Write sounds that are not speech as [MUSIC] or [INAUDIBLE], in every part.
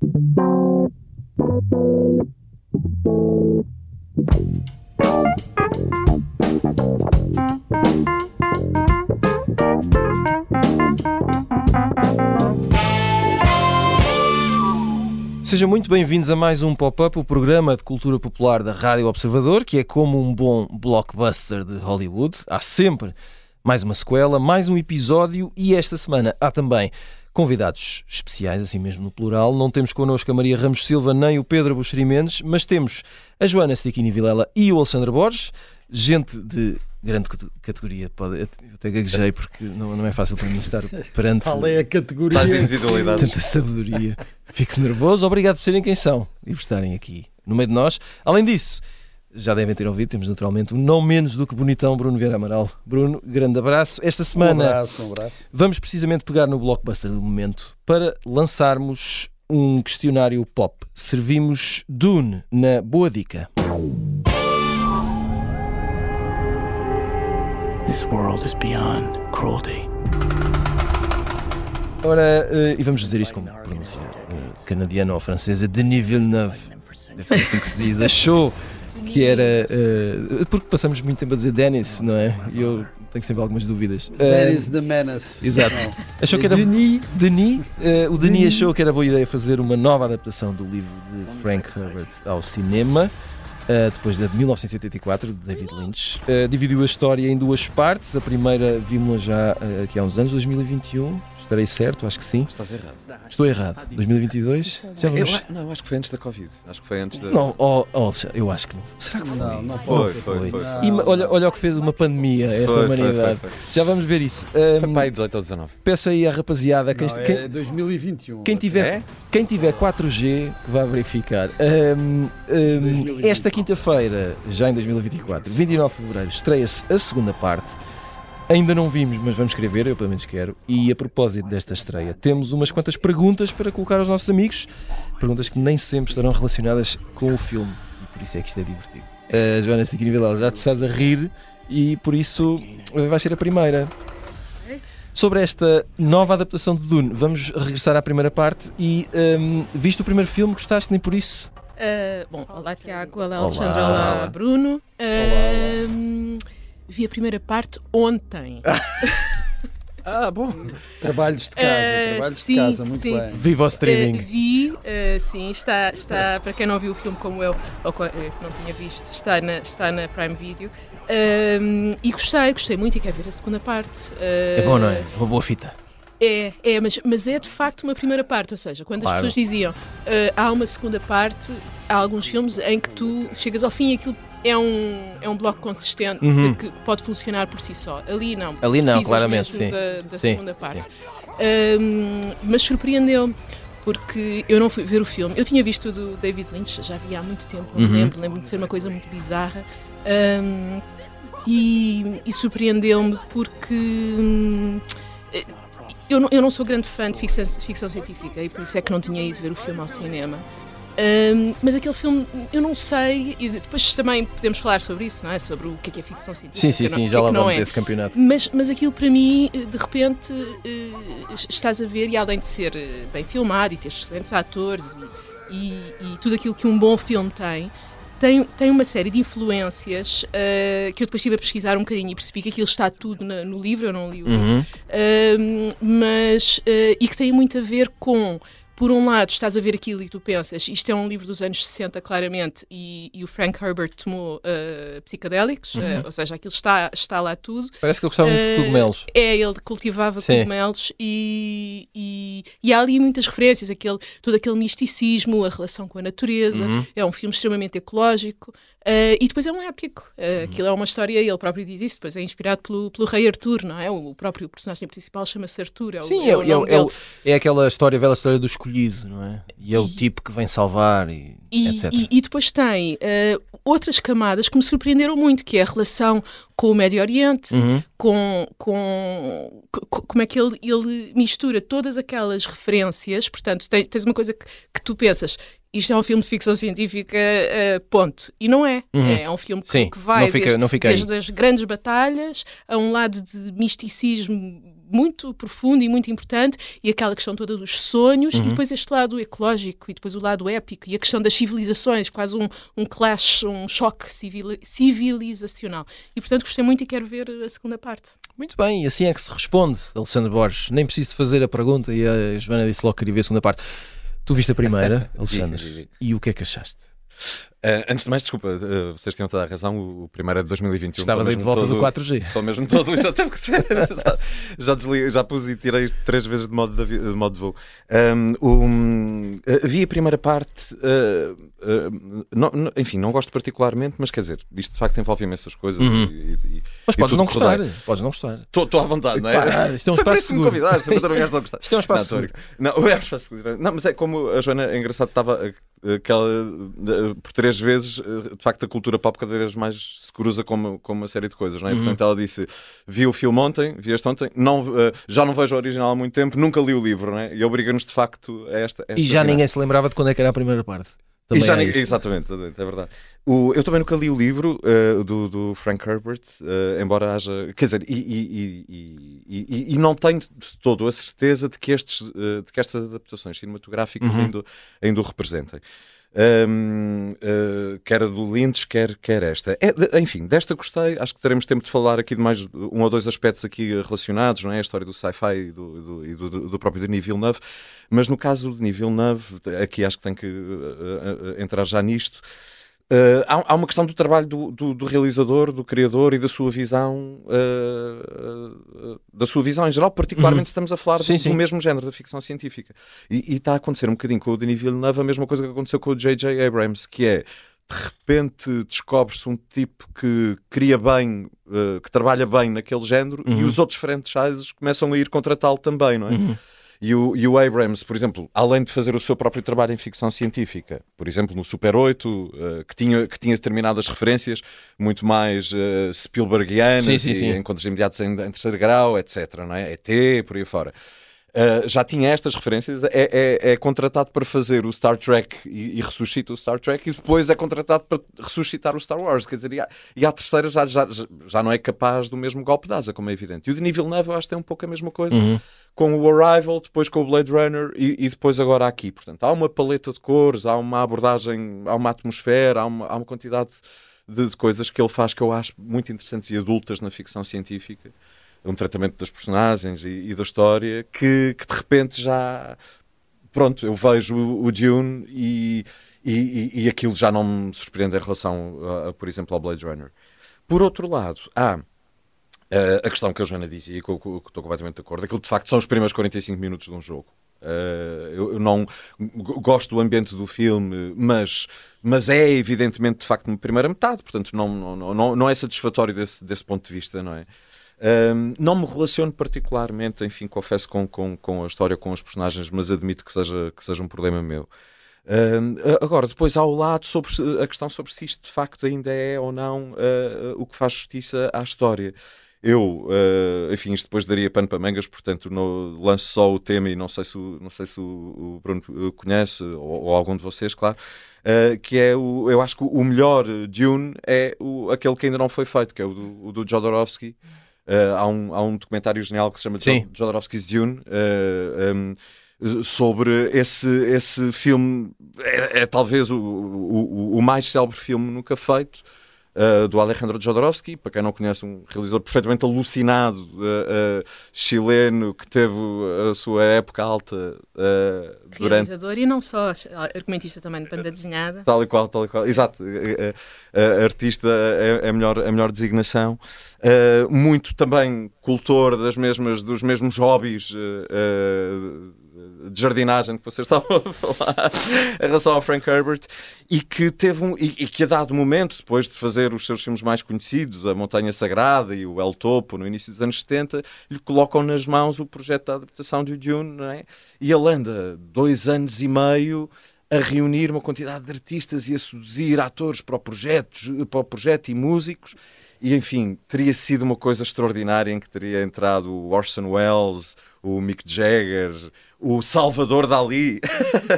Sejam muito bem-vindos a mais um Pop-Up, o programa de cultura popular da Rádio Observador, que é como um bom blockbuster de Hollywood. Há sempre mais uma sequela, mais um episódio e esta semana há também convidados especiais, assim mesmo no plural. Não temos connosco a Maria Ramos Silva nem o Pedro Buxeri Mendes, mas temos a Joana Stiquini Vilela e o Alexandre Borges, gente de grande categoria. Pode, eu até gaguejei porque não, não é fácil para mim estar [LAUGHS] perante Qual é a categoria? Tais individualidades. tanta sabedoria. Fico nervoso. Obrigado por serem quem são e por estarem aqui no meio de nós. Além disso, já devem ter ouvido, temos naturalmente um não menos do que bonitão Bruno Vieira Amaral. Bruno, grande abraço. Esta semana Um abraço, um abraço. vamos precisamente pegar no blockbuster do momento para lançarmos um questionário pop. Servimos Dune na Boa Dica. This world is beyond cruelty. Ora, eh, e vamos dizer isto com pronúncia eh, canadiana ou francesa, Denis Villeneuve, deve ser assim que se diz, achou que era. eh, porque passamos muito tempo a dizer Dennis, não é? E eu tenho sempre algumas dúvidas. Eh, That is the menace. Exato. Não. Achou que era. Denis. Denis, eh, o Denis achou que era boa ideia fazer uma nova adaptação do livro de Frank Herbert ao cinema. eh, depois da de 1984, de David Lynch, Eh, dividiu a história em duas partes. A primeira vimos já eh, aqui há uns anos, 2021. Estarei certo? Acho que sim. Estás errado. Estou errado. 2022? Já Eu, vamos. não, eu acho que foi antes da Covid. Acho que foi antes da. Não, oh, oh, eu acho que não. Será que foi? Não, não Foi, pode. foi, foi. Não. E olha, olha o que fez uma pandemia a esta Foi, foi, humanidade. foi, foi. Já vamos ver isso. Foi para aí 18 ou 19. peço aí à rapaziada, quem, Não, quem- é 2021. Quem tiver, É? quem tiver 4G que vá verificar. Ahm, ahm, 2020. esta quinta-feira, já em 2024, 29 de fevereiro, estreia-se a segunda parte. Ainda não vimos, mas vamos querer ver, eu pelo menos quero. E a propósito desta estreia, temos umas quantas perguntas para colocar aos nossos amigos. Perguntas que nem sempre estarão relacionadas com o filme. E por isso é que isto é divertido. Uh, Joana Stiquini Vilela, já te estás a rir e por isso vai ser a primeira. Sobre esta nova adaptação de Dune, vamos regressar à primeira parte e, hum, visto o primeiro filme, gostaste nem por isso? Uh, bom, olá Tiago, olá Olá. Alexandre, olá Bruno. Um, vi a primeira parte ontem. [LAUGHS] Ah, bom. Trabalhos de casa, Eh, trabalhos sim, de casa, muito sim. bem. Viva o streaming. Uh, vi, uh, sim, está, está, para quem não viu o filme como eu, ou eh, que não tinha visto, está na, está na Prime Video. E gostei, gostei muito e quero ver a segunda parte. É bom, não é? Uma boa fita. É, é mas, mas é de facto uma primeira parte, ou seja, quando Claro. as pessoas diziam "Ah, há uma segunda parte, há alguns filmes em que tu chegas ao fim e aquilo é um, é um bloco consistente Uhum. que pode funcionar por si só. Ali não. Ali não, claramente, sim. Da, da Sim, segunda parte. Ahm, mas surpreendeu-me. Porque eu não fui ver o filme. Eu tinha visto o do David Lynch, já vi há muito tempo, Uhum. lembro. Lembro-me de ser uma coisa muito bizarra. Ahm, e e surpreendeu-me porque hum, eu não, eu não sou grande fã de ficção, ficção científica e por isso é que não tinha ido ver o filme ao cinema. Ahm, mas aquele filme, eu não sei, e depois também podemos falar sobre isso, não é? Sobre o que é, que é ficção científica. Sim, sim, sim, que já é lá vamos é. esse campeonato. Mas, mas aquilo para mim, de repente, eh, estás a ver, e além de ser eh, bem filmado e ter excelentes atores e, e- e tudo aquilo que um bom filme tem, tem, tem uma série de influências eh, que eu depois estive a pesquisar um bocadinho e percebi que aquilo está tudo na- no livro, eu não li o livro, Uhum. um, mas uh, e que tem muito a ver com por um lado, estás a ver aquilo e tu pensas, isto é um livro dos anos 60, claramente, e, e o Frank Herbert tomou uh, psicadélicos, uh, ou seja, aquilo está, está lá tudo. Parece que ele gostava muito de Uh, cogumelos. É, ele cultivava Sim. cogumelos e, e, e há ali muitas referências, aquele, todo aquele misticismo, a relação com a natureza. Uhum. É um filme extremamente ecológico uh, e depois é um épico. Uh, Uhum. Aquilo é uma história, ele próprio diz isso, depois é inspirado pelo, pelo rei Arthur, não é? O próprio personagem principal chama-se Arthur. É o, Sim, é é, o é, aquela história, velha história do escolhido, não é? E é o tipo que vem salvar e, E, etc. e- e depois tem uh, outras camadas que me surpreenderam muito, que é a relação com o Médio Oriente, Uhum. com, com co- como é que ele, ele mistura todas aquelas referências. Portanto, tem- tens uma coisa que, que tu pensas. Isto é um filme de ficção científica, eh, ponto. E não é. Uhum. É um filme que, Sim, que vai não fica- desde, não fica desde as grandes batalhas a um lado de misticismo muito profundo e muito importante e aquela questão toda dos sonhos Uhum. e depois este lado ecológico e depois o lado épico e a questão das civilizações, quase um, um clash, um choque civili- civilizacional. E portanto gostei muito e quero ver a segunda parte. Muito bem, e assim é que se responde, Alexandre Borges. Nem preciso de fazer a pergunta e a Joana disse logo que queria ver a segunda parte. Tu viste a primeira, [LAUGHS] Alexandre, e o que é que achaste? Ah, antes de mais, desculpa, ah, vocês tinham toda a razão. O, o primeiro é de 2021. Estavas aí de volta do todo- 4G. Pelo mesmo todo, [LAUGHS] [LAUGHS] já teve que ser. já, já já pus e tirei isto três vezes de modo de, de modo de voo. Um, um, vi a primeira parte, não- não- enfim, não gosto particularmente, mas quer dizer, isto de facto envolve imensas coisas. Uhum. e- e- Mas podes não gostar, podes não gostar. Estou à vontade, não é? Claro, isto é um espaço me seguro. convidaste, de não gostar. [LAUGHS] Isto é um espaço não, estou seguro. Não, é um espaço seguro. Não, mas é como a Joana, é engraçado, estava aquela, por três vezes, eh, de facto, a cultura pop cada vez mais se cruza com uma, com uma série de coisas, não é? Uhum. Portanto, ela disse: vi o filme ontem, vi este ontem, não, eh, já não vejo o original há muito tempo, nunca li o livro, não é? E obriga-nos de facto a esta. esta E já ninguém se lembrava de quando é que era a primeira parte. E Também já há ninguém- exatamente, exatamente, é verdade. O- eu também nunca li o livro eh, do, do Frank Herbert, eh, embora haja. Quer dizer, e, e- e- e- e- e não tenho de todo a certeza de que, estes, eh, de que estas adaptações cinematográficas Uhum. ainda, ainda o representem. Ahm, eh, quer a do Lynch, quer, quer esta. É, de- enfim, desta gostei. Acho que teremos tempo de falar aqui de mais um ou dois aspectos aqui relacionados, não é? A história do sci-fi e do, e do- do próprio Denis Villeneuve. Mas no caso do Denis Villeneuve, aqui acho que tem que eh, eh, entrar já nisto. Eh, há, há uma questão do trabalho do, do- do realizador, do criador e da sua visão, eh, eh, da sua visão em geral, particularmente se estamos a falar Uhum. Sim, do, sim. do mesmo género da ficção científica. E, e está a acontecer um bocadinho com o Denis Villeneuve a mesma coisa que aconteceu com o J.J. Abrams, que é de repente descobre-se um tipo que cria bem, que trabalha bem naquele género e Uhum. os outros franchises começam a ir contra tal também, não é? E o, e o Abrams, por exemplo, além de fazer o seu próprio trabalho em ficção científica, por exemplo, no Super 8, eh, que, tinha, que tinha determinadas referências muito mais eh, Spielbergianas, Sim, sim, e sim. encontros imediatos em, em terceiro grau, etc. Não é? ET, por aí fora. Uh, já tinha estas referências, é, é- é contratado para fazer o Star Trek e, e ressuscita o Star Trek e depois é contratado para ressuscitar o Star Wars. Quer dizer, e, a, e a terceira já, já, já não é capaz do mesmo golpe de asa, como é evidente. E o Denis Villeneuve eu acho que tem um pouco a mesma coisa. Uhum. Com o Arrival, depois com o Blade Runner e, e depois agora aqui. Portanto, há uma paleta de cores, há uma abordagem, há uma atmosfera, há uma, há uma quantidade de, de coisas que ele faz que eu acho muito interessantes e adultas na ficção científica um tratamento das personagens e, e da história que, que de repente já pronto, eu vejo o, o Dune e, e, e- aquilo já não me surpreende em relação, a, a, por exemplo, ao Blade Runner. Por outro lado, há eh, a questão que a Joana dizia e que eu, que eu estou completamente de acordo, aquilo de facto são os primeiros 45 minutos de um jogo. Eh, eu, eu não gosto do ambiente do filme, mas, mas é evidentemente de facto na primeira metade, portanto não, não, não, não é satisfatório desse, desse ponto de vista, não é? Não me relaciono particularmente, enfim, confesso com, com, com a história, com os personagens, mas admito que seja, que seja um problema meu. Agora, depois há o lado sobre a questão sobre se isto de facto ainda é ou não uh, o que faz justiça à história. Eu, uh, enfim, isto depois daria pano para mangas, portanto, no, lanço só o tema e não sei se o, não sei se o, Bruno uh, conhece, ou, ou algum de vocês, claro, uh, que é o, eu acho que o melhor Dune é o, aquele que ainda não foi feito, que é o do, o do Jodorowsky. Uh, há, um, há um documentário genial que se chama Jodorowsky's Dune uh, um, sobre esse, esse filme. É, é talvez o, o, o- o mais célebre filme nunca feito. Uh, do Alejandro Jodorowsky, para quem não conhece, um realizador perfeitamente alucinado, uh, chileno, que teve a sua época alta durante Realizador e não só, argumentista também de banda desenhada. Tal e qual, tal e qual. Exato. artista é, é a, melhor, a melhor designação. Muito também cultor das mesmas, dos mesmos hobbies de jardinagem que vocês [LAUGHS] estavam a falar em relação ao Frank Herbert e que teve um, e, e que a dado momento, depois de fazer os seus filmes mais conhecidos, A Montanha Sagrada e o El Topo, no início dos anos 70, lhe colocam nas mãos o projeto da adaptação de Dune, é? E ele anda dois anos e meio a reunir uma quantidade de artistas e a seduzir atores para o projeto, para o projeto e músicos E enfim, teria sido uma coisa extraordinária em que teria entrado o Orson Welles, o Mick Jagger, o Salvador Dali,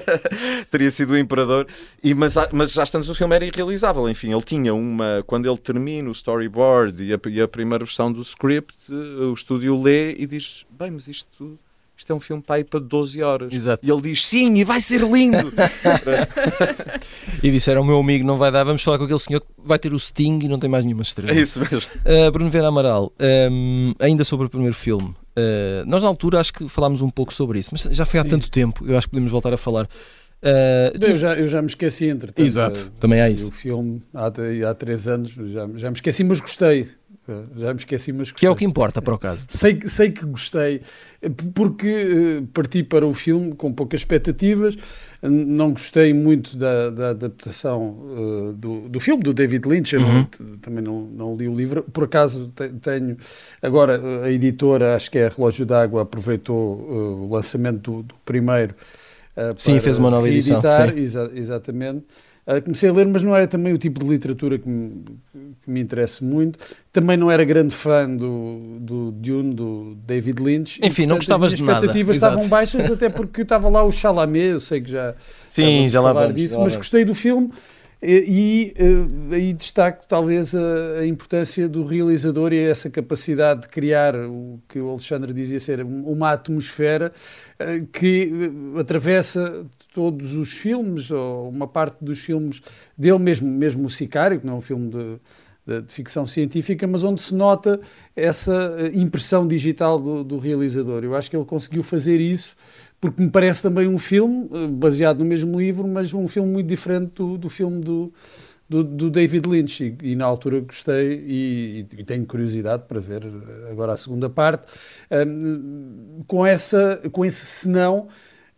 [LAUGHS] teria sido o imperador. E, mas, mas já estamos o filme era irrealizável. Enfim, ele tinha uma. Quando ele termina o storyboard e a, e a primeira versão do script, eh, o estúdio lê e diz: Bem, mas isto. Isto é um filme para ir para 12 horas. Exato. E ele diz: Sim, e vai ser lindo. [LAUGHS] [LAUGHS] E disseram: o meu amigo não vai dar, vamos falar com aquele senhor que vai ter o Sting e não tem mais nenhuma estrela. é isso mesmo. Uh, Bruno Vera Amaral, um, ainda sobre o primeiro filme, uh, nós na altura acho que falámos um pouco sobre isso, mas já foi há Sim. tanto tempo, eu acho que podemos voltar a falar. Uh, tu- Eu já, eu já me esqueci, entretanto. Exato, também há eh, isso. O filme, há, há três anos, já, já me esqueci, mas gostei. Eh, Já me esqueci, mas gostei. Que é o que importa para o caso. [LAUGHS] Sei, que- sei que gostei, porque eh, parti para o filme com poucas expectativas. Não gostei muito da, da adaptação eh, do, do filme, do David Lynch. Não- Uhum. também não, não li o livro. Por acaso te- tenho. Agora, a editora, acho que é a Relógio d'Água, aproveitou eh, o lançamento do, do primeiro. Sim, para fez uma nova edição, sim. exa- exatamente. Ah, comecei a ler, mas não é também o tipo de literatura que me, que me interessa muito. Também não era grande fã do, do Dune, do David Lynch. E, Enfim, não portanto, gostavas as de nada. expectativas Exato. estavam baixas, até porque estava lá o Chalamet, eu sei que já Sim, já lá vamos. disso, já mas gostei do filme e, e, eh, aí destaco talvez a, a importância do realizador e essa capacidade de criar o que o Alexandre dizia ser um- uma atmosfera eh, que eh, atravessa todos os filmes, ou uma parte dos filmes dele mesmo, mesmo o Sicário, que não é um filme de, de- de ficção científica, mas onde se nota essa eh, impressão digital do, do realizador. Eu acho que ele conseguiu fazer isso porque me parece também um filme eh, baseado no mesmo livro, mas um filme muito diferente do, do filme do, do, do David Lynch. E, e na altura gostei e, e tenho curiosidade para ver eh, agora a segunda parte, Ahm, com, essa, com esse senão.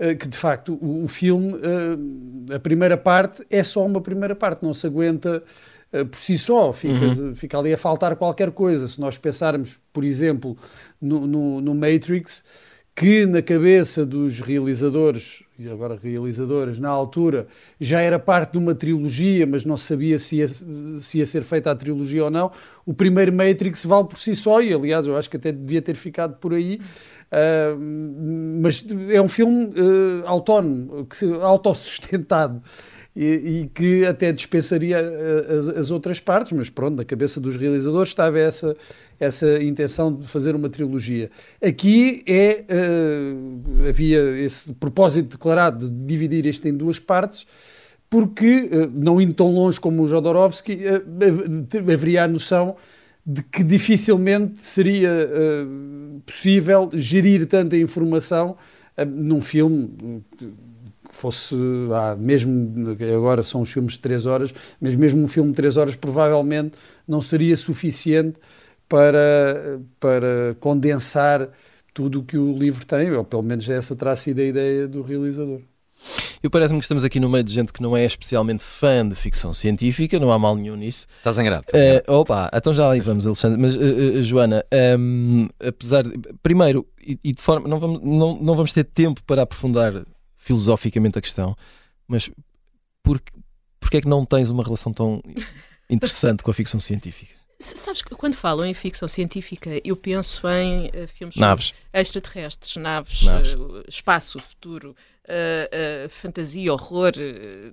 Eh, Que de facto o, o filme, eh, a primeira parte, é só uma primeira parte, não se aguenta eh, por si só, fica, fica ali a faltar qualquer coisa. Se nós pensarmos, por exemplo, no, no, no Matrix, que na cabeça dos realizadores, e agora realizadoras, na altura, já era parte de uma trilogia, mas não sabia se ia, se ia ser feita a trilogia ou não. O primeiro Matrix vale por si só, e aliás, eu acho que até devia ter ficado por aí. Ah, mas é um filme ah, autónomo, autossustentado. E, e que até dispensaria ah, as, as outras partes, mas pronto, na cabeça dos realizadores estava essa, essa intenção de fazer uma trilogia. Aqui é, ah, havia esse propósito declarado de dividir isto em duas partes, porque, eh, não indo tão longe como o Jodorowsky, eh, hav- haveria a noção de que dificilmente seria eh, possível gerir tanta informação eh, num filme eh, fosse, ah, mesmo agora são os filmes de 3 horas, mas mesmo um filme de 3 horas provavelmente não seria suficiente para, para condensar tudo o que o livro tem, ou pelo menos essa terá sido a ideia do realizador. Eu parece-me que estamos aqui no meio de gente que não é especialmente fã de ficção científica, não há mal nenhum nisso. Estás enganado. Eh, opa, então já aí vamos, Alexandre. Mas, eh, eh, Joana, ehm, apesar de. Primeiro, e, e de forma. Não vamos, não, não vamos ter tempo para aprofundar filosoficamente a questão, mas por, porque é que não tens uma relação tão interessante com a ficção científica? Sabes que quando falam em ficção científica, eu penso em eh, filmes Naves. extraterrestres, naves, Naves. eh, espaço, futuro, eh, fantasia, horror,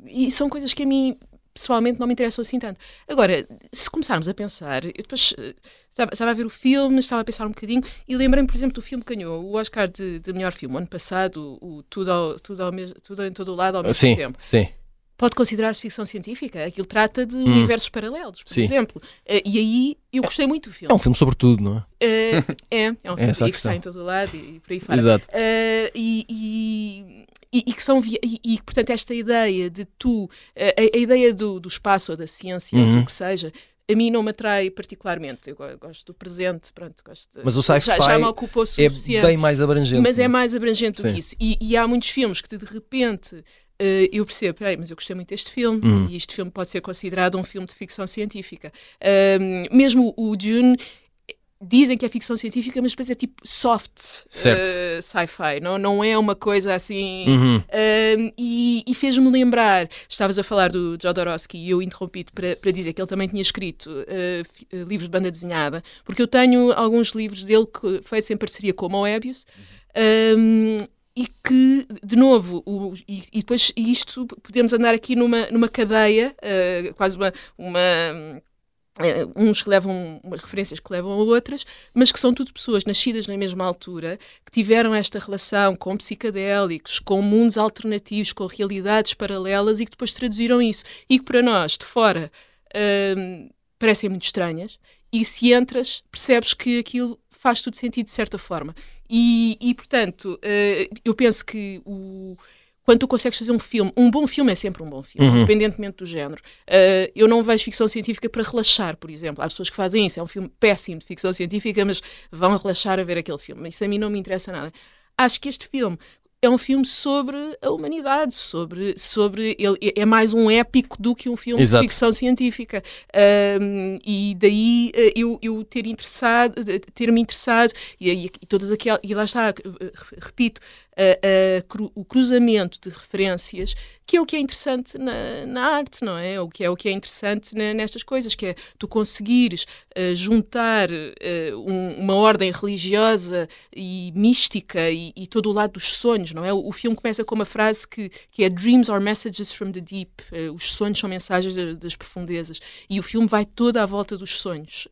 e são coisas que a mim pessoalmente não me interessam assim tanto. Agora, se começarmos a pensar, eu depois eh, estava, estava a ver o filme, estava a pensar um bocadinho e lembrei-me, por exemplo, do filme que ganhou o Oscar de, de melhor filme, ano passado, o, o tudo, ao- tudo, ao mes- tudo em todo o lado ao mesmo Sim, tempo. sim. Pode considerar-se ficção científica? Aquilo trata de Hum. universos paralelos, por Sim. exemplo. Eh, e aí eu gostei muito do filme. É um filme sobre tudo, não é? Eh, é, é um [LAUGHS] filme Essa a que está em todo lado e, e por aí fora. Exato. Eh, e, e, e- e que são via- e, e, portanto esta ideia de tu eh, a, a ideia do, do espaço ou da ciência ou Uhum. do que seja a mim não me atrai particularmente eu go- gosto do presente pronto gosto de- Mas o já, sci-fi já me ocupou É bem mais abrangente. mas é não mais abrangente do Sim. que isso e, e há muitos filmes que de repente eh, eu percebo, peraí, mas eu gostei muito deste filme Uhum. e este filme pode ser considerado um filme de ficção científica. Ahm, mesmo o Dune dizem que é ficção científica, mas depois é tipo soft uh, sci-fi, não, não é uma coisa assim. Uhum. Uh, e, e fez-me lembrar, estavas a falar do Jodorowsky e eu interrompi-te para, para dizer que ele também tinha escrito uh, livros de banda desenhada, porque eu tenho alguns livros dele que, feitos em parceria com o Moebius. Um, e que, de novo, o, e, e, depois isto podemos andar aqui numa, numa cadeia, quase uma, uma uns que levam referências que levam a outras, mas que são tudo pessoas nascidas na mesma altura, que tiveram esta relação com psicadélicos, com mundos alternativos, com realidades paralelas e que depois traduziram isso. E que para nós, de fora, hum, parecem muito estranhas. E se entras, percebes que aquilo faz tudo sentido de certa forma. E, e portanto, uh, eu penso que o quando tu consegues fazer um filme, um bom filme é sempre um bom filme, uhum. independentemente do género. Uh, eu não vejo ficção científica para relaxar, por exemplo. Há pessoas que fazem isso, é um filme péssimo de ficção científica, mas vão relaxar a ver aquele filme. Isso a mim não me interessa nada. Acho que este filme é um filme sobre a humanidade, sobre, sobre ele é mais um épico do que um filme Exato. de ficção científica. Um, e daí eh, eu, eu ter interessado, ter me interessado e, e, e todas aquelas e lá está, repito, o cruzamento de referências, que é o que é interessante na, na, arte, não é? O que é o que é interessante na, nestas coisas, que é tu conseguires uh, juntar uh, um, uma ordem religiosa e mística e, e, todo o lado dos sonhos, não é? O, o, filme começa com uma frase que, que é Dreams are messages from the deep. Uh, os sonhos são mensagens das profundezas. E o filme vai toda à volta dos sonhos.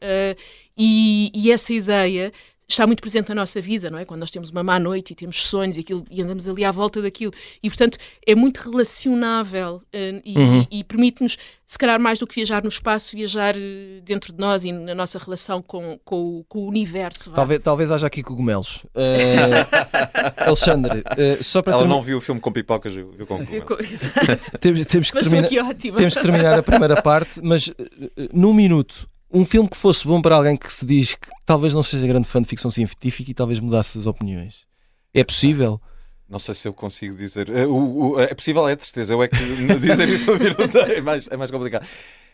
E, e essa ideia está muito presente na nossa vida, não é? Quando nós temos uma má noite e temos sonhos e, aquilo, e andamos ali à volta daquilo. E, portanto, é muito relacionável uh, e, uhum. e, e permite-nos, se calhar, mais do que viajar no espaço, viajar uh, dentro de nós e na nossa relação com, com, com o universo. Talvez, talvez haja aqui cogumelos. Uh, [LAUGHS] Alexandre, só para Ela term... não viu o filme com pipocas, viu, viu com cogumelos. temos, temos, que terminar, temos que terminar a primeira [LAUGHS] parte, mas num minuto um filme que fosse bom para alguém que se diz que talvez não seja grande fã de ficção científica e talvez mudasse as opiniões. É possível? Não sei se eu consigo dizer. Eh, o, o, é possível, é de certeza. Eu é que dizer isso é mais, é mais complicado.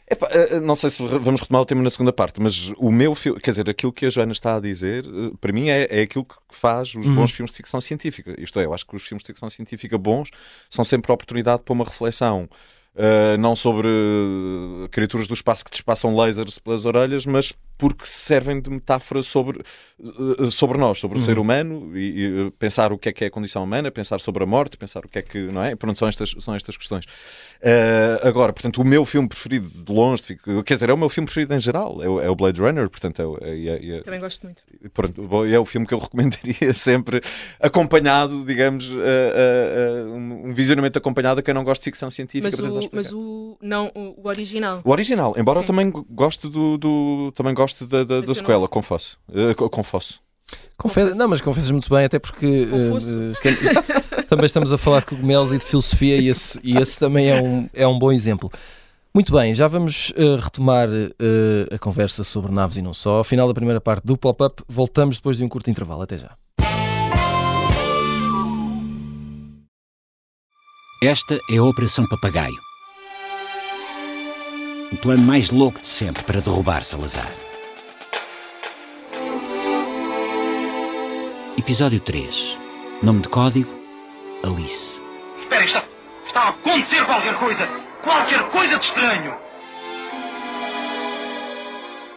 Epá, eh, eh, não sei se vamos retomar o tema na segunda parte, mas o meu filme, quer dizer, aquilo que a Joana está a dizer, para mim é, é aquilo que faz os uhum. bons filmes de ficção científica. Isto é, eu acho que os filmes de ficção científica bons são sempre a oportunidade para uma reflexão Uh, não sobre criaturas do espaço que te passam lasers pelas orelhas, mas porque servem de metáfora sobre, uh, sobre nós, sobre uhum. o ser humano e, e, pensar o que é que é a condição humana, pensar sobre a morte, pensar o que é que, não é? Pronto, são estas, são estas questões. Uh, agora, portanto, o meu filme preferido de longe, quer dizer, é o meu filme preferido em geral, é o, é o Blade Runner, portanto, é, é, é, Também gosto muito. Pronto, é o filme que eu [LAUGHS] recomendaria sempre acompanhado, digamos, um, um visionamento acompanhado a quem não gosta de ficção científica. Mas o, mas o, não, o, original. O original, embora Sim. eu também goste do, do também gosto da, da, da sequela, não... confesso. Uh, confesso. Confesso. Não, mas confessas muito bem, até porque uh, estamos, [LAUGHS] também estamos a falar de cogumelos e de filosofia e esse, e esse também é um, é um bom exemplo. Muito bem, já vamos uh, retomar uh, a conversa sobre naves e não só. Ao final da primeira parte do pop-up, voltamos depois de um curto intervalo. Até já. Esta é a Operação Papagaio o plano mais louco de sempre para derrubar Salazar. Episódio 3. Nome de código: Alice. Espera, está, está a acontecer qualquer coisa! Qualquer coisa de estranho!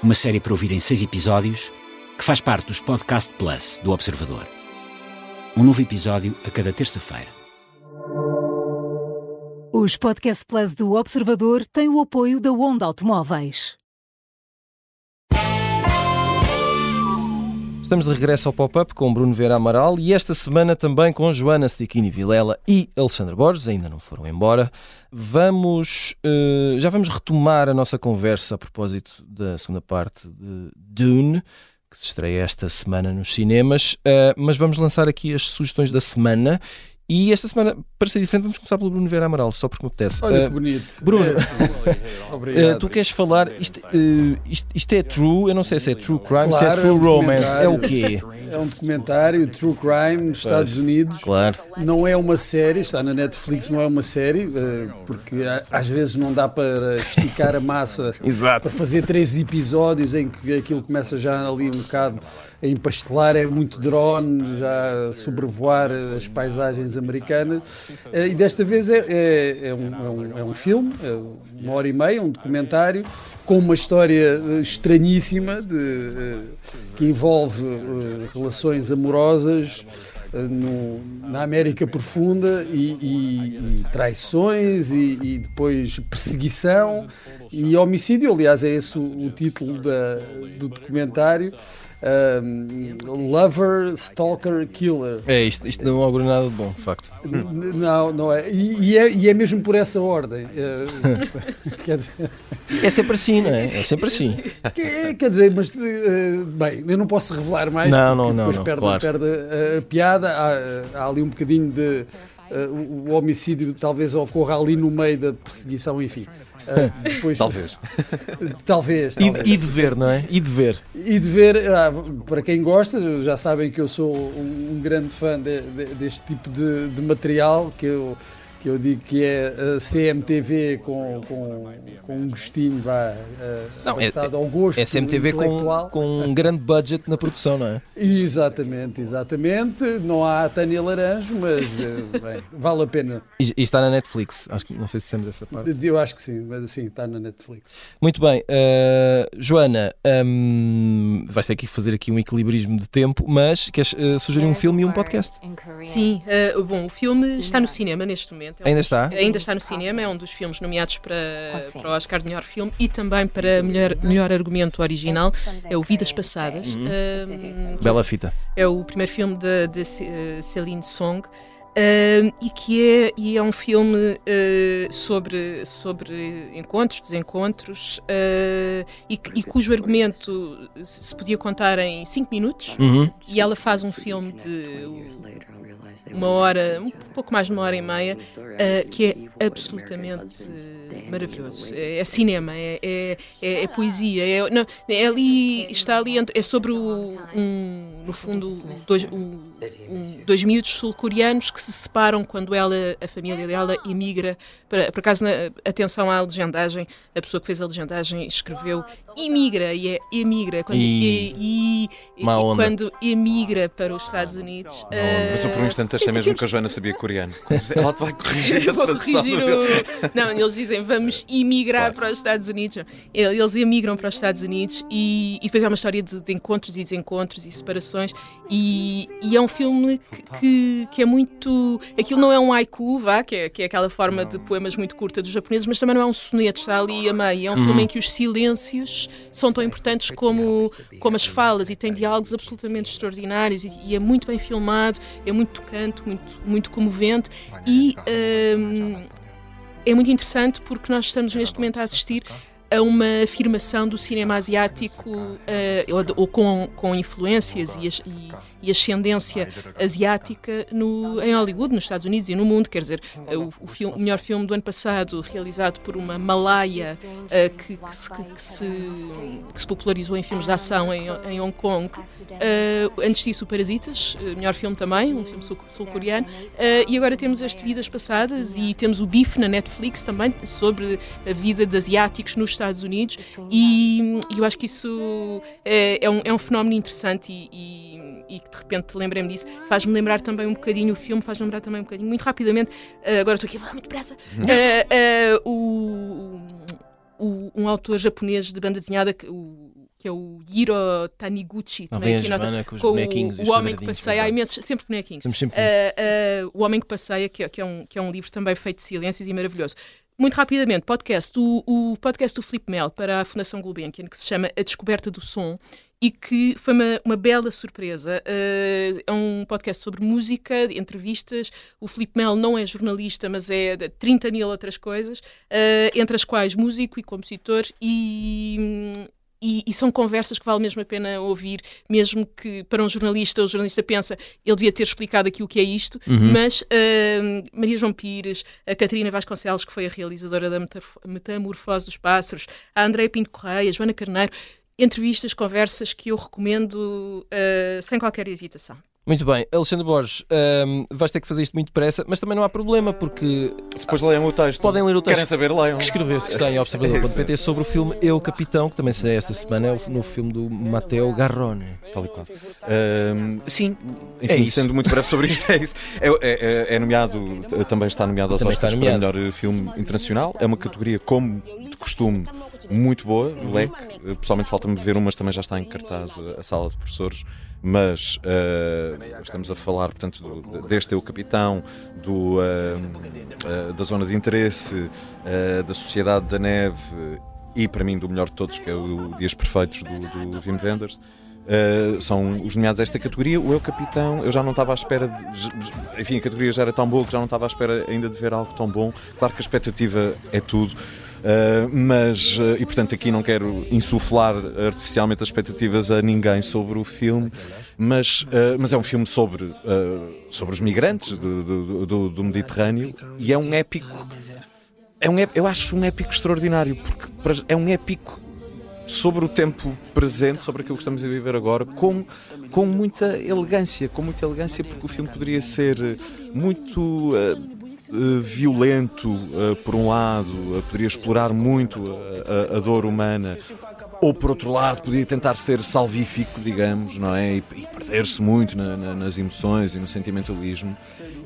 Uma série para ouvir em seis episódios que faz parte dos Podcast Plus do Observador. Um novo episódio a cada terça-feira. Os Podcast Plus do Observador têm o apoio da Onda Automóveis. Estamos de regresso ao Pop-Up com Bruno Vera Amaral e esta semana também com Joana Stichini Vilela e Alexandre Borges, ainda não foram embora. Vamos, uh, já vamos retomar a nossa conversa a propósito da segunda parte de Dune, que se estreia esta semana nos cinemas, uh, mas vamos lançar aqui as sugestões da semana E esta semana, para ser diferente, vamos começar pelo Bruno Vera Amaral, só porque me apetece. Olha Uh, que bonito. Bruno. É. [LAUGHS] Obrigado. Uh, [LAUGHS] tu queres falar, isto, uh, isto, isto é true, eu não sei se é true crime, se é Claro, true é um romance, é o quê? É um documentário, True Crime, nos Estados Unidos. Claro. Não é uma série, está na Netflix, não é uma série, eh, porque a- às vezes não dá para esticar a massa [LAUGHS] Exato. para fazer três episódios em que aquilo começa já ali um bocado a empastelar, é muito drone, já sobrevoar as paisagens americanas. Eh, E desta vez é, é- é um, é um- é um filme, é uma hora e meia, um documentário, com uma história eh, estranhíssima de, eh, que envolve relações amorosas no- na América Profunda e, e- e traições e, e depois perseguição e homicídio. Aliás, é esse o, o título da- do documentário. Um, Lover, Stalker, Killer. É isto, isto não augura nada de bom, de facto. Não, não é. E, e é. e é mesmo por essa ordem. Eh, [LAUGHS] quer dizer, É sempre assim, não é? É sempre assim. que- quer dizer, mas eh, bem, eu não posso revelar mais Não, porque não, não, depois não, perde, claro. perde a, piada. Há, há ali um bocadinho de. eh, o o homicídio talvez ocorra ali no meio da perseguição, enfim. Depois, Talvez. Talvez. [LAUGHS] talvez. E, e de ver, não é? E de ver. E de ver, ah, para quem gosta, já sabem que eu sou um, um grande fã de- de- deste tipo de, de material, que eu, que eu digo que é a CMTV com, com, com um gostinho vá, ah, Não, é- ao gosto É CMTV com, com um grande budget na produção, não é? Exatamente, exatamente. Não há a Tânia Laranjo, mas eh, bem, vale a pena. E, e está na Netflix. Acho que não sei se dissemos essa parte. Eu acho que sim, mas sim, está na Netflix. Muito bem, uh, Joana, um, vais ter que fazer aqui um equilibrismo de tempo, mas queres uh, sugerir um filme e um podcast? Sim, eh, bom, o filme está no cinema neste momento. É um Ainda dos- está? Ainda está no cinema, é um dos filmes nomeados para, para o Oscar de melhor filme e também para melhor, melhor argumento original. É o Vidas Passadas. Uhum. Um, Bela fita. é o primeiro filme de, de Ce- Celine Song. Um, e que é, e é um filme eh, sobre, sobre encontros, desencontros, eh, e, e cujo argumento se podia contar em 5 minutos. Uhum. E ela faz um filme de uma hora, um pouco mais de uma hora e meia, eh, que é absolutamente maravilhoso. É, é cinema, é, é, é- é poesia, é, não, é ali, está ali, entre- é sobre o, um, no fundo, dois, um, um- dois miúdos sul-coreanos que se separam quando ela, a família dela, emigra. Para, por acaso, na, atenção à legendagem, a pessoa que fez a legendagem escreveu imigra e é emigra. Quando, E- e, e- e onda. quando emigra para os Estados Unidos. Mas eu por um instante achei mesmo que a Joana sabia coreano. [LAUGHS] Ela te vai corrigir a eu vou tradução. corrigir o... Não, eles dizem vamos emigrar para os Estados Unidos. Eles emigram para os Estados Unidos e, e depois é uma história de, de encontros e desencontros e separações. E, e é um filme que, que, que é muito. Aquilo não é um haiku, vá, que é, que é aquela forma de poemas muito curta dos japoneses, mas também não é um soneto, está ali a meio. É um filme em que os silêncios são tão importantes como, como as falas e tem diálogos absolutamente extraordinários e, e é muito bem filmado, é muito tocante, muito, muito comovente e hum, é muito interessante porque nós estamos neste momento a assistir a uma afirmação do cinema asiático eh, ou, ou com, com influências e, e- e ascendência asiática no, em Hollywood, nos Estados Unidos e no mundo. Quer dizer, o, o filme- o melhor filme do ano passado, realizado por uma malaia eh, que, que se, que se- que se popularizou em filmes de ação em, em Hong Kong. Eh, antes disso, o Parasitas, eh, melhor filme também, um filme sul- sul-coreano. Eh, e agora temos as Vidas Passadas e temos o Bife na Netflix também, sobre a vida de asiáticos nos Estados Unidos. E, e eu acho que isso é, é um, é um fenómeno interessante e, e, e que de repente lembrei-me disso. Faz-me lembrar também um bocadinho o filme, faz-me lembrar também um bocadinho, muito rapidamente, eh, agora estou aqui a falar muito depressa, eh, o, o- um autor japonês de banda desenhada que, o, que é o Hiro Taniguchi, também aqui nota, com com o, o Homem que Passeia, há exato. imensos, sempre bonequinhos. Sempre Uh, uh, o Homem que Passeia, que é, que, é um, que é um livro também feito de silêncios e maravilhoso. Muito rapidamente, podcast. O, o podcast do Flip Mel para a Fundação Gulbenkian, que se chama A Descoberta do Som e que foi uma, uma bela surpresa. Uh, é um podcast sobre música, entrevistas. O Flip Mel não é jornalista, mas é de 30 mil outras coisas, uh, entre as quais músico e compositor e. e, e, são conversas que vale mesmo a pena ouvir, mesmo que para um jornalista, o jornalista pensa ele devia ter explicado aqui o que é isto, uhum. mas uh, Maria João Pires, a Catarina Vasconcelos, que foi a realizadora da Metamorfose dos Pássaros, a Andréia Pinto Correia, a Joana Carneiro, entrevistas, conversas que eu recomendo uh, sem qualquer hesitação. Muito bem, Alexandre Borges, um, vais ter que fazer isto muito depressa, mas também não há problema, porque. Depois leiam o texto. Podem ler o texto. Querem saber, leiam. Que escreveste, que está em observador.pt sobre o filme Eu Capitão, que também será esta semana, é o novo filme do Matteo Garrone. Tal e qual. Um, sim, enfim, é sendo muito breve sobre isto, é isso. É, é, é, é nomeado, também está nomeado aos Oscars para melhor filme internacional. É uma categoria, como de costume, muito boa, leque. Pessoalmente falta-me ver umas também já está em cartaz a sala de professores mas uh, estamos a falar, portanto, do, deste é o capitão, do, uh, uh, da zona de interesse, da Sociedade da Neve e, para mim, do melhor de todos, que é o Dias Perfeitos do, do Wim Wenders. Uh, são os nomeados desta categoria. O Eu Capitão, eu já não estava à espera de. Enfim, a categoria já era tão boa que já não estava à espera ainda de ver algo tão bom. Claro que a expectativa é tudo. Uh, mas, uh, e portanto, aqui não quero insuflar artificialmente as expectativas a ninguém sobre o filme, mas, uh, mas é um filme sobre, sobre os migrantes do, do, do, do, Mediterrâneo e é um épico. É um, eu acho um épico extraordinário, porque é um épico sobre o tempo presente, sobre aquilo que estamos a viver agora, com, com muita elegância, com muita elegância, porque o filme poderia ser muito uh, violento, uh, por um lado, uh, poderia explorar muito a, a, a, dor humana, ou por outro lado, poderia tentar ser salvífico, digamos, não é? E, e perder-se muito na, na, nas emoções e no sentimentalismo.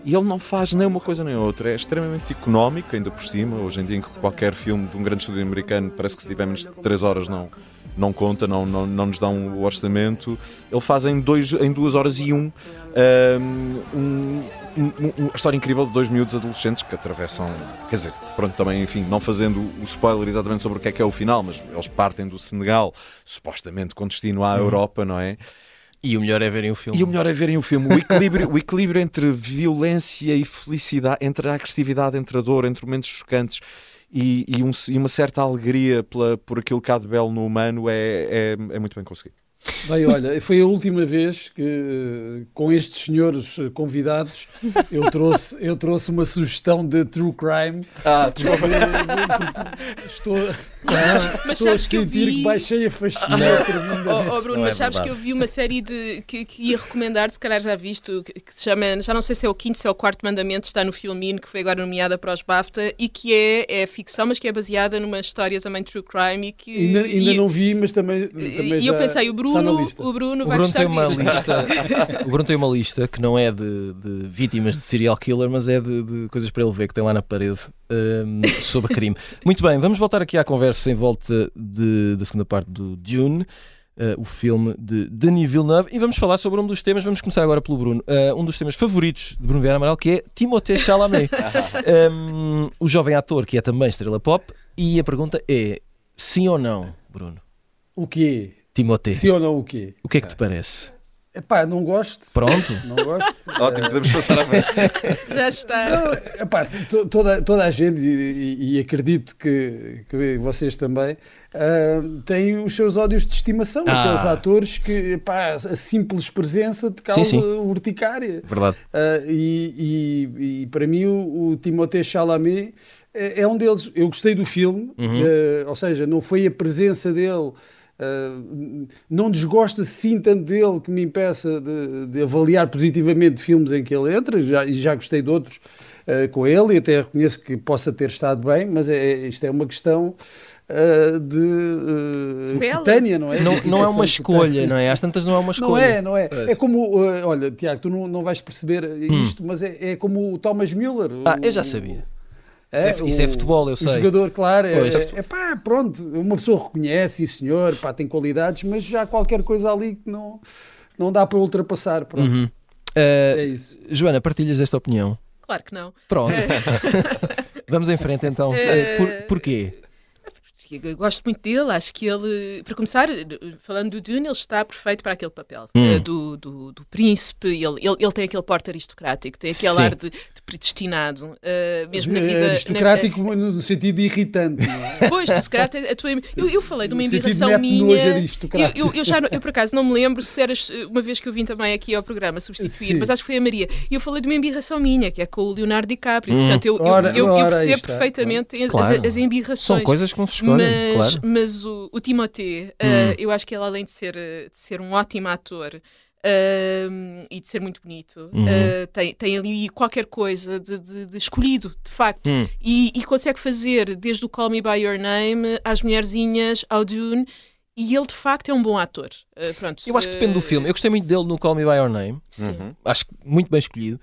E ele não faz nem uma coisa nem outra, é extremamente económico, ainda por cima. Hoje em dia, em que qualquer filme de um grande estúdio americano, parece que se tiver menos de 3 horas, não, não conta, não, não, não nos dá um orçamento. Ele faz em, dois, em duas horas e um, um, um, uma história incrível de dois miúdos adolescentes que atravessam, quer dizer, pronto, também, enfim, não fazendo o spoiler exatamente sobre o que é que é o final, mas eles partem do Senegal, supostamente com destino à uhum. Europa, não é? E o melhor é verem o filme. E o melhor é verem o filme. O equilíbrio, o equilíbrio entre violência e felicidade, entre a agressividade, entre a dor, entre momentos chocantes e, e, um, e uma certa alegria pela, por aquilo que há de belo no humano é, é, é muito bem conseguido. Bem, olha, foi a última vez que com estes senhores convidados eu trouxe, eu trouxe uma sugestão de true crime. Ah, desculpa. Estou, ah, estou a sentir que, vi... que baixei a fasquia oh, oh, Bruno, mas é sabes verdade. que eu vi uma série de que, que ia recomendar, se calhar já visto, que, que, se chama, já não sei se é o quinto, se é o quarto mandamento, está no Filmin, que foi agora nomeada para os BAFTA e que é, é ficção, mas que é baseada numa história também true crime e que. Ainda, ainda e, não vi, mas também. também e já... eu pensei, o Bruno Bruno, o Bruno vai o Bruno tem uma lista. [LAUGHS] o Bruno tem uma lista que não é de, de vítimas de serial killer, mas é de, de, coisas para ele ver que tem lá na parede um, sobre crime. Muito bem, vamos voltar aqui à conversa em volta de, da segunda parte do Dune. Uh, o filme de Denis Villeneuve e vamos falar sobre um dos temas, vamos começar agora pelo Bruno, uh, um dos temas favoritos de Bruno Vieira Amaral, que é Timothée Chalamet, [LAUGHS] um, o jovem ator que é também estrela pop, e a pergunta é sim ou não, Bruno? O quê? Timotei. Sim ou não o quê? O que é que te parece? Epá, não gosto. Pronto. Não gosto. [LAUGHS] Ótimo, podemos passar a [LAUGHS] ver. Já está. Não, epá, toda, toda a gente, e, e acredito que, que, vocês também, uh, têm os seus ódios de estimação. Ah. Aqueles atores que epá, a simples presença te causa sim, sim. urticária. Verdade. Uh, e, e, e, para mim o, o Timothée Chalamet é, é, um deles. Eu gostei do filme, uhum. uh, ou seja, não foi a presença dele Uh, não desgosto assim tanto dele que me impeça de, de, avaliar positivamente filmes em que ele entra, já, e já gostei de outros uh, com ele, e até reconheço que possa ter estado bem, mas é, é isto é uma questão uh, de cutânea, não é? Não, não é uma escolha, não é? Às tantas não é uma escolha. Não é, não é. É como, olha, Tiago, tu não, não vais perceber isto, hum. mas é, é como o Thomas Miller. Ah, o, eu já sabia. É, isso, é, isso é futebol, eu sei. O jogador, claro, é, é, é, pá, pronto, uma pessoa reconhece, sim senhor, pá, tem qualidades, mas já há qualquer coisa ali que não, não dá para ultrapassar. Pronto. Uhum. Uh, é isso. Joana, partilhas esta opinião? Claro que não. Pronto. [LAUGHS] Vamos em frente então. Uh, Por, porquê? Que eu gosto muito dele, acho que ele, para começar, falando do Dune, ele está perfeito para aquele papel Hum. uh, do, do, do príncipe, ele, ele, ele tem aquele porte aristocrático, tem aquele Sim. ar de, de predestinado, uh, mesmo na vida. É na- aristocrático no sentido de irritante. não é? Pois, tu se calhar a tua. Eu, eu falei de uma nojo minha. Eu, eu, eu já eu por acaso não me lembro se eras eh, uma vez que eu vim também aqui ao programa substituir, Sim. mas acho que foi a Maria. E eu falei de uma embirração minha, que é com o Leonardo DiCaprio. Portanto, eu, eu- Ora- eu, eu ora, percebo perfeitamente as- Claro. as, embirrações. São coisas que não se escolhem, mas, claro. mas o, o Timothée, eh, eu acho que ele, além de ser, eh, de ser um ótimo ator ehm, e de ser muito bonito, Uhum. eh, tem, tem ali qualquer coisa de, de- de escolhido, de facto. Hum. E, e consegue fazer desde o Call Me By Your Name às Mulherzinhas, ao Dune. E ele, de facto, é um bom ator. Eh, pronto, Eu acho que depende do filme. Eu gostei muito dele no Call Me By Your Name. Uhum. Acho muito bem escolhido.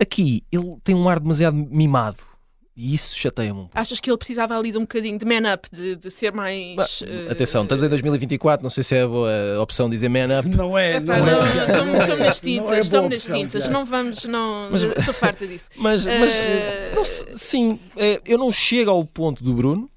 Aqui, ele tem um ar demasiado mimado. E isso chateia-me um pouco. Achas que ele precisava ali de um bocadinho de man up, de, de ser mais. Bah, eh, Atenção, estamos em 2024, não sei se é a boa opção dizer man up. Não é, Epá, não não, é. estou nas é tintas, estou nas tintas, não vamos, não, Mas- estou farta disso. Mas, mas Eh, não sim, é, eu não chego ao ponto do Bruno,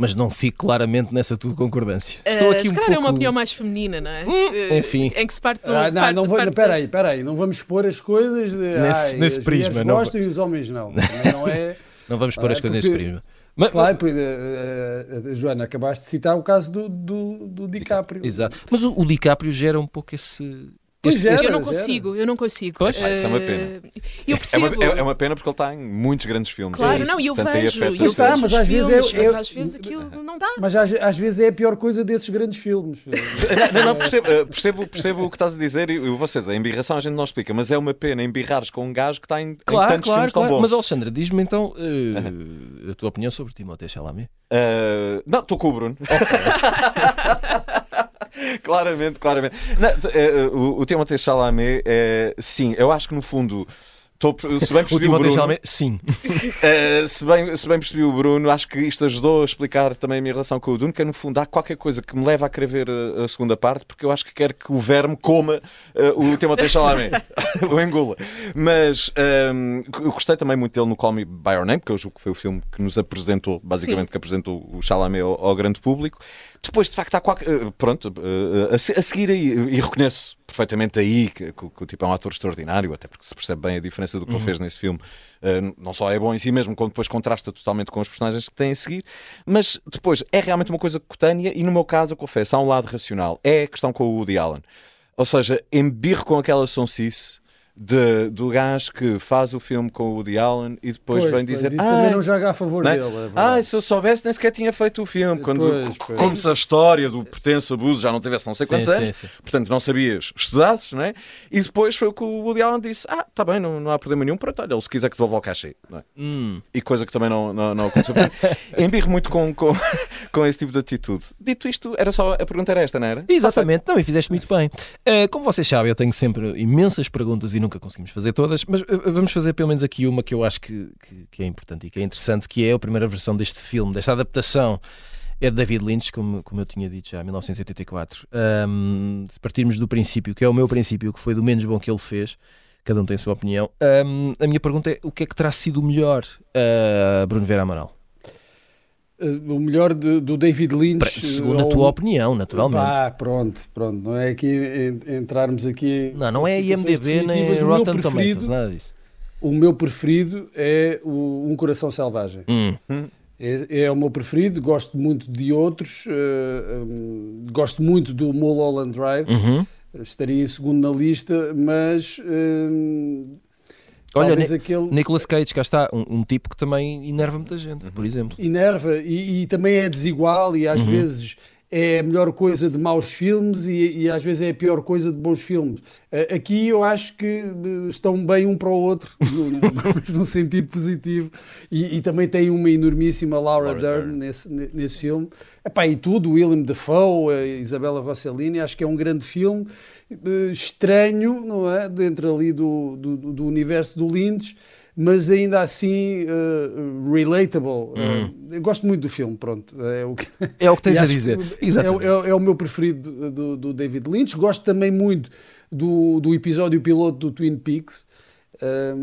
mas não fico claramente nessa tua concordância. Estou Eh, aqui se um calhar pouco... é uma opinião mais feminina, não é? Eh, enfim. Em que se parte do. Ah, não, parte- não vou, parte- peraí, peraí, não vamos pôr as coisas de, Nesse- ai, nesse as prisma, mulheres não gostam e os homens não. [LAUGHS] Não é. Não vamos pôr Ah, as coisas porque- nesse prisma. Mas, Claro, porque, eh, eh, Joana, acabaste de citar o caso do, do, do DiCaprio. Exato. Mas o, o DiCaprio gera um pouco esse... Pois este- gera. este- Eu não Gera, consigo, eu não consigo. Pois. Ah, isso é uma Eh, pena. Eu É percebo. uma, é- é uma pena porque ele está em muitos grandes filmes. Claro, É isso. não, e eu Portanto, vejo, eu vejo coisas. mas os às vezes filmes, é- é- mas às vezes aquilo não dá. Mas às, às vezes é a pior coisa desses grandes filmes. [LAUGHS] Não, não, percebo, eh, percebo, percebo o que estás a dizer e, e vocês, a embirração a gente não explica, mas é uma pena embirrares com um gajo que está em, em Claro, tantos claro, filmes tão claro. bons. Mas, Alexandra, diz-me então eh, a tua opinião sobre Timothée Chalamet. Uh, não, estou com o Bruno. [LAUGHS] [LAUGHS] claramente, claramente. Não, t- eh, o, o Timothée Chalamet, é, sim, eu acho que no fundo. Tô, se bem O percebi o, Timothée Bruno, sim. [LAUGHS] eh, se, bem, se bem percebi o Bruno, acho que isto ajudou a explicar também a minha relação com o Dune, que é no fundo há qualquer coisa que me leva a querer ver a, a segunda parte, porque eu acho que quero que o verme coma eh, o Timothée Chalamet, [LAUGHS] o engula. Mas ehm, eu gostei também muito dele no Call Me By Your Name, porque eu julgo que foi o filme que nos apresentou, basicamente, Sim. que apresentou o Chalamet ao, ao grande público. Depois, de facto, há qualquer. eh, Pronto, eh, a, a seguir aí, e reconheço perfeitamente aí que, que o- que o tipo é um ator extraordinário, até porque se percebe bem a diferença do que ele fez nesse filme. Eh, não só é bom em si mesmo, como depois contrasta totalmente com os personagens que tem a seguir, mas depois é realmente uma coisa cutânea e, no meu caso, eu confesso, há um lado racional. É a questão com o Woody Allen. Ou seja, embirro com aquela sonsice. De, do gajo que faz o filme com o Woody Allen e depois Pois, vem pois, dizer isso "Ah, também não joga a favor não é? dele. é ah, se eu soubesse, nem sequer tinha feito o filme. Quando, Pois, pois. Como se a história do pretenso abuso já não tivesse não sei quantos Sim, anos, sim, sim. portanto não sabias, estudasses, não é? E depois foi o que o Woody Allen disse: Ah, tá bem, não, não há problema nenhum, pronto, olha, ele se quiser que devolva o cachê, não é? Hum. E coisa que também não, não, não aconteceu. Portanto, [LAUGHS] embirro muito com, com, [LAUGHS] com esse tipo de atitude. Dito isto, era só a pergunta era esta, não era? Exatamente, não, e fizeste muito bem. Eh, como vocês sabem, eu tenho sempre imensas perguntas e nunca conseguimos fazer todas, mas eh, vamos fazer pelo menos aqui uma que eu acho que, que- que é importante e que é interessante, que é a primeira versão deste filme, desta adaptação. É de David Lynch, como, como eu tinha dito já, em 1984. Ahm, se partirmos do princípio, que é o meu princípio, que foi do menos bom que ele fez, cada um tem a sua opinião, ahm, a minha pergunta é: o que é que terá sido o melhor, ah, Bruno Vera Amaral? Eh, o melhor de- do David Lynch. Segundo a ou- tua opinião, naturalmente. Ah, pronto, pronto. Não é aqui en- entrarmos aqui. Não, não é IMDB nem Rotten Tomatoes, nada disso. O meu preferido é o Um Coração Selvagem. Hum. É, é o meu preferido, gosto muito de outros, eh, hum, gosto muito do Mulholland Drive, Uhum. estaria em segundo na lista, mas hum, Olha, Ni- aquele Nicolas Cage, cá está, um, um tipo que também enerva muita gente, por exemplo. enerva e, e também é desigual e às vezes é a melhor coisa de maus filmes e, e às vezes é a pior coisa de bons filmes. Eh, Aqui eu acho que eh, estão bem um para o outro, no- no- mas num sentido positivo. E, e também tem uma enormíssima Laura, Laura Dern, Dern. Nesse, ne- nesse filme. Epá, e tudo, William Dafoe, a Isabella Rossellini, acho que é um grande filme estranho, não é? Dentro ali do, do, do universo do Lynch, mas ainda assim eh, relatable. Eh, eu gosto muito do filme, pronto. É o que, É o que tens [LAUGHS] a dizer. Exatamente. É, é- é o meu preferido do, do David Lynch. Gosto também muito do, do episódio piloto do Twin Peaks. eh,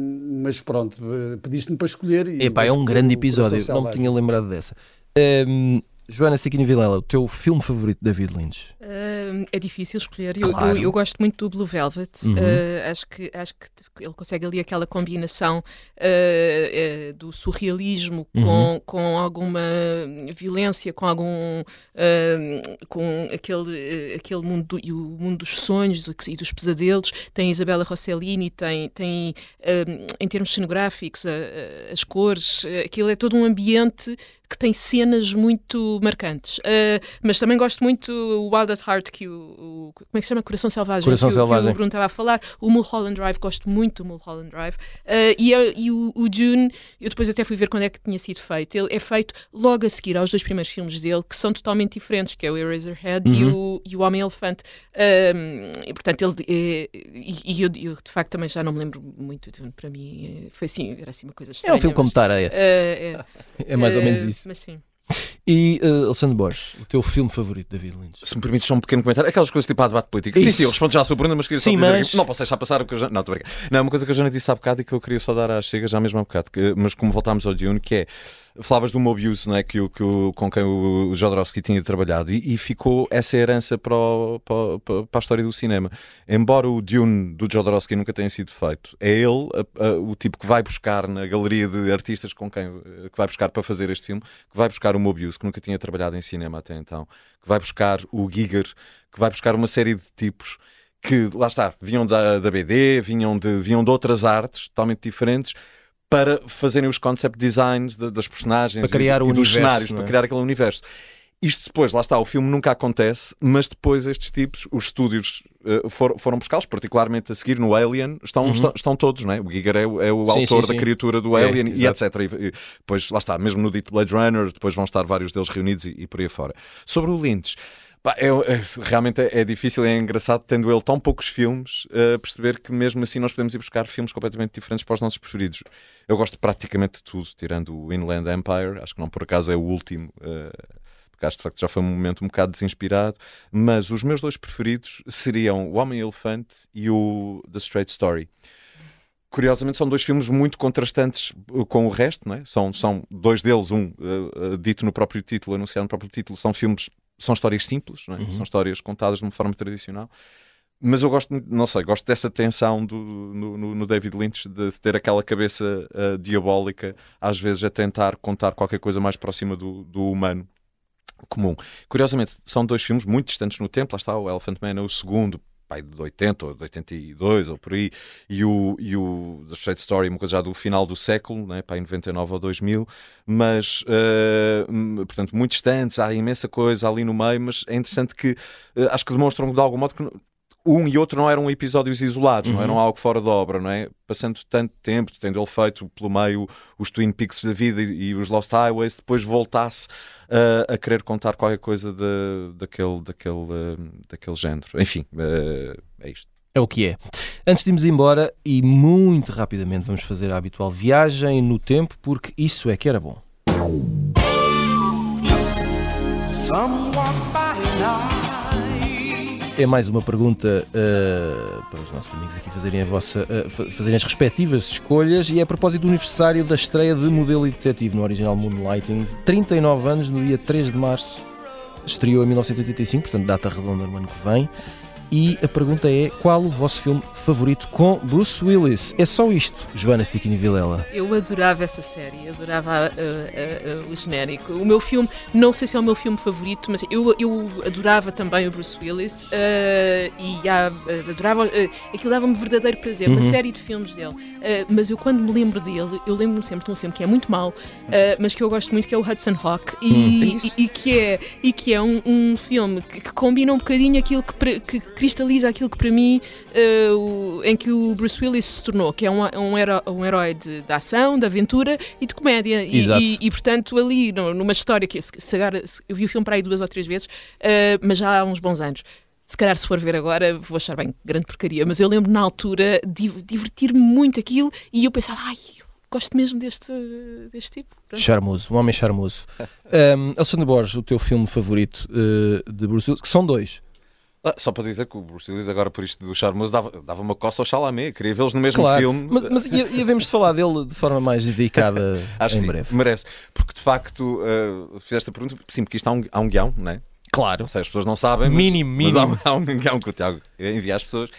mas pronto, eh, pediste-me para escolher. e Epá, é um grande episódio, não me tinha lembrado dessa. Hum, Joana Stickini Vilela, o teu filme favorito de David Lynch? Uh, é difícil escolher. Eu, Claro. eu, eu gosto muito do Blue Velvet. Uhum. Uh, acho, que, acho que ele consegue ali aquela combinação uh, uh, do surrealismo Uhum. com, com alguma violência, com algum. uh, com aquele, uh, aquele mundo do, e o mundo dos sonhos e dos pesadelos. Tem Isabella Rossellini, tem, tem um, em termos cenográficos, as cores, aquilo é todo um ambiente que tem cenas muito marcantes. Uh, mas também gosto muito o Wild at Heart, que o, o- Como é que se chama? Coração Selvagem. Coração que, o- que Selvagem. o Bruno estava a falar. O Mulholland Drive, gosto muito do Mulholland Drive. Uh, e a- e o, o Dune, eu depois até fui ver quando é que tinha sido feito. Ele é feito logo a seguir aos dois primeiros filmes dele, que são totalmente diferentes, que é o Eraserhead e, o, e o Homem-Elefante. Um, e, portanto, ele... é- e eu, eu, de facto, também já não me lembro muito. de Dune. Para mim, é- foi assim, era assim uma coisa É estranha. um filme como mas, Tareia. uh, é, [LAUGHS] É mais ou menos isso. Mas sim. E uh, Alexandre Borges, o teu filme favorito David Lynch? Se me permites só um pequeno comentário, aquelas coisas tipo a debate político. Sim, Isso. sim, eu respondo já à sua pergunta, mas queria só Sim, dizer mas- aqui- Não posso deixar passar o que eu já. Não, estou. Não, uma coisa que eu já não disse há bocado e que eu queria só dar à chega já mesmo há bocado, que- mas como voltámos ao Dune, que é. Falavas do Mobius, não é? que, o, que o, com quem o Jodorowsky tinha trabalhado e, e ficou essa herança para, o- para- para a história do cinema. Embora o Dune do Jodorowsky nunca tenha sido feito, é ele a- a- o tipo que vai buscar na galeria de artistas com quem eh, que vai buscar para fazer este filme, que vai buscar o Mobius, que nunca tinha trabalhado em cinema até então, que vai buscar o Giger, que vai buscar uma série de tipos que, lá está, vinham da, da BD, vinham de, vinham de outras artes totalmente diferentes para fazerem os concept designs de- das personagens Para criar e, o e dos universo, cenários, não é? para criar aquele universo. Isto depois, lá está, o filme nunca acontece, mas depois estes tipos, os estúdios eh, for- foram buscá-los, particularmente a seguir no Alien, estão, estão, estão todos, não é? O Giger é, o- é o Uhum. Sim, autor sim, da sim. criatura do É, Alien e exato. etc. E, e depois, lá está, mesmo no dito Blade Runner, depois vão estar vários deles reunidos e, e por aí fora. Sobre o Lynch, é- é- realmente é, é difícil e é engraçado, tendo ele tão poucos filmes, eh, perceber que mesmo assim nós podemos ir buscar filmes completamente diferentes para os nossos preferidos. Eu gosto praticamente de tudo, tirando o Inland Empire, acho que não por acaso é o último. eh, porque acho de facto já foi um momento um bocado desinspirado, mas os meus dois preferidos seriam O Homem-Elefante e o The Straight Story. Curiosamente, são dois filmes muito contrastantes uh, com o resto, não é? são, são dois deles, um uh, uh, dito no próprio título, anunciado no próprio título, são filmes, são histórias simples, é? são histórias contadas de uma forma tradicional. Mas eu gosto, não sei, gosto dessa tensão do, no, no- no David Lynch de ter aquela cabeça uh, diabólica, às vezes a tentar contar qualquer coisa mais próxima do, do humano comum. Curiosamente, são dois filmes muito distantes no tempo. Lá está, o Elephant Man é o segundo, pai de 80 ou de 82 ou por aí, e o, e o The Straight Story, uma coisa já do final do século, né, pai em 99 ou 2000, mas, hum, portanto, muito distantes, há imensa coisa ali no meio, mas é interessante que eh, acho que demonstram de algum modo que. Um e outro não eram episódios isolados, não eram algo fora da obra, não é? Passando tanto tempo, tendo ele feito pelo meio os Twin Peaks da vida e, e os Lost Highways, depois voltasse uh, a querer contar qualquer coisa de- daquele, daquele, uh, daquele género. Enfim, uh, é isto. É o que é. Antes de irmos embora, e muito rapidamente vamos fazer a habitual viagem no tempo, porque isso é que era bom. É mais uma pergunta uh, para os nossos amigos aqui fazerem, vossa, uh, fa- fazerem as respectivas escolhas e é a propósito do aniversário da estreia de Modelo e Detetive no original Moonlighting. 39 anos, no dia 3 de março, estreou em 1985, portanto data redonda no ano que vem. E a pergunta é, qual o vosso filme favorito com Bruce Willis? É só isto, Joana Stickini Vilela. Eu adorava essa série, adorava uh, uh, uh, o genérico. O meu filme, não sei se é o meu filme favorito, mas eu, eu adorava também o Bruce Willis uh, e uh, adorava. Uh, aquilo dava-me verdadeiro prazer, uma série de filmes dele. Mas eu, quando me lembro dele, eu lembro-me sempre de um filme que é muito mau, mas que eu gosto muito, que é o Hudson Hawk, e, e, e que é, e que é um, um filme que, que combina um bocadinho aquilo que, que cristaliza aquilo que para mim uh, o- em que o Bruce Willis se tornou, que é um, um, herói, um herói de, de ação, de aventura e de comédia. E, e, e, portanto, ali numa história que se, se eu vi o filme para aí duas ou três vezes, uh, mas já há uns bons anos. Se calhar, se for ver agora, vou achar bem grande porcaria, mas eu lembro na altura de divertir-me muito aquilo e eu pensava, ai, gosto mesmo deste, deste tipo. Pronto. Charmoso, um homem charmoso. [LAUGHS] Um, Alexandre Borges, o teu filme favorito uh, de Bruce Willis, que são dois. Ah, só para dizer que o Bruce Willis, agora por isto do charmoso, dava, dava uma coça ao Chalamet. Queria vê-los no mesmo Claro, filme. mas, mas e, e havemos de falar dele de forma mais dedicada [LAUGHS] Acho em que sim, breve. merece. Porque de facto, uh, fizeste a pergunta, sim, porque isto há um, há um guião, não é? Claro. Não sei, as pessoas não sabem. Mas, Mínimo, mas há, um, mínimo. há um guião que o Tiago envia às pessoas.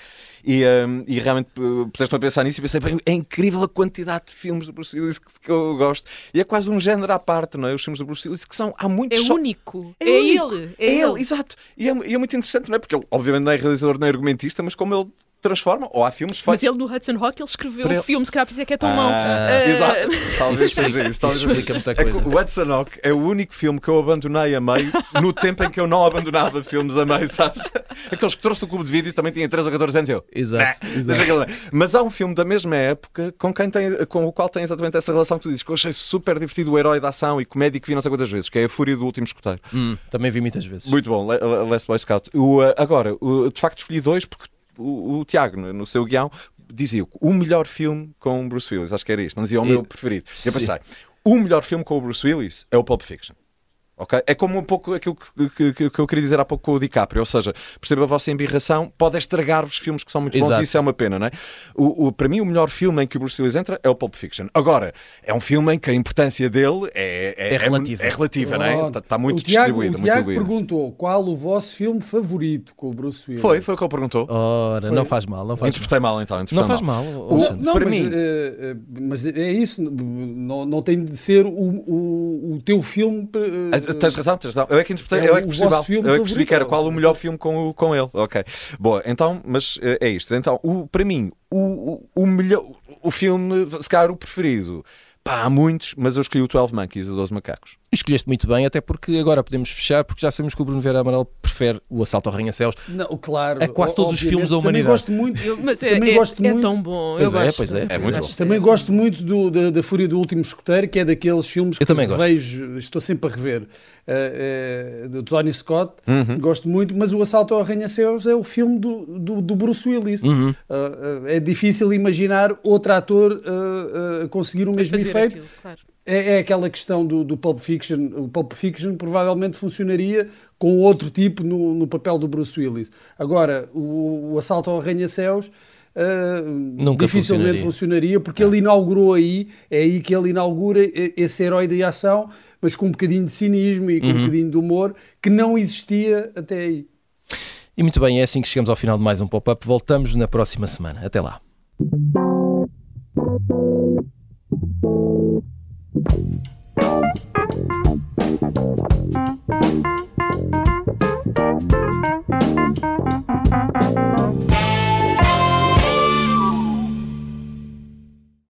E, um, e realmente uh, puseste-me a pensar nisso e pensei, bem, é incrível a quantidade de filmes do Bruce Willis que, que eu gosto. E é quase um género à parte, não é? Os filmes do Bruce Willis que são, há muitos. É só- único. É, único. ele. É, É ele, ele. exato. E é, e é muito interessante, não é? Porque ele, obviamente, não é realizador nem argumentista, mas como ele transforma, ou há filmes feitos. Mas ele no Hudson Hawk ele escreveu Para ele- filmes, se calhar por isso é que é tão Ah, mau. [LAUGHS] Exato. [LAUGHS] Talvez Isso seja isso. Talvez isso seja explica muita É coisa. o Hudson Hawk é o único filme que eu abandonei a meio [LAUGHS] no tempo em que eu não abandonava filmes a meio, sabes? Aqueles que trouxe do clube de vídeo também tinha 13 ou 14 anos eu. Exato, "Nah, exato. deixa aquilo lá." Mas há um filme da mesma época com, quem tem, com o qual tem exatamente essa relação que tu dizes, que eu achei super divertido, o herói da ação e comédia que vi não sei quantas vezes, que é a Fúria do Último Escoteiro. Hum, também vi muitas vezes. Muito bom, Last Boy Scout. O, uh, agora, o- de facto escolhi dois porque o, o Tiago, no, seu guião, dizia o melhor filme com Bruce Willis. Acho que era isto, não dizia o meu preferido. E eu pensei, o melhor filme com o Bruce Willis é o Pulp Fiction. Ok? É como um pouco aquilo que, que- que- eu queria dizer há pouco com o DiCaprio, ou seja, perceba a vossa embirração, pode estragar-vos filmes que são muito bons Exato. e isso é uma pena, não é? O, o- para mim, o melhor filme em que o Bruce Willis entra é o Pulp Fiction. Agora, é um filme em que a importância dele é, É relativa. É, relativa, não é? Está, está muito o Tiago, distribuída. O muito Tiago diluída. perguntou qual o vosso filme favorito com o Bruce Willis. Foi, foi o que ele perguntou. Ora, Foi. não faz mal, não faz mal. Interpretei mal então. interpretei Não faz mal, O-. Não, Para mas, mim- eh, mas é isso, não, não tem de ser o, o, o teu filme. Ah, Tens razão, tens razão. Eu é que interpretei, É eu é que percebi, eu é que percebi que era qual o melhor filme com, com ele. Ok. Boa, então, mas eh, é isto. Então, o, para mim, o, o, o melhor, o filme, se calhar o preferido, pá, há muitos, mas eu escolhi o 12 Monkeys, o 12 Macacos. Escolheste muito bem, até porque agora podemos fechar, porque já sabemos que o Bruno Vieira Amarelo prefere o Assalto ao Arranha-Céus. Não, claro. É quase todos os filmes da Também humanidade. gosto muito. eu Mas é, também é- gosto é muito. tão bom. Pois eu é, gosto. pois é. É muito Acho bom. Também gosto muito do- da, da Fúria do Último Escoteiro, que é daqueles filmes que Eu também gosto. vejo, estou sempre a rever. eh, eh, do Tony Scott, Uhum. gosto muito, mas o Assalto ao Arranha-Céus é o filme do, do, do Bruce Willis. Uhum. Eh, é difícil imaginar outro ator conseguir o mesmo efeito. aquilo, claro. É, é aquela questão do, do Pulp Fiction. O Pulp Fiction provavelmente funcionaria com outro tipo no, no papel do Bruce Willis. Agora, o, o Assalto ao Arranha-Céus Nunca dificilmente funcionaria. funcionaria, porque ele inaugurou aí, é aí que ele inaugura esse herói de ação, mas com um bocadinho de cinismo e com um bocadinho de humor que não existia até aí. E muito bem, é assim que chegamos ao final de mais um pop-up. Voltamos na próxima semana. Até lá. Thank you.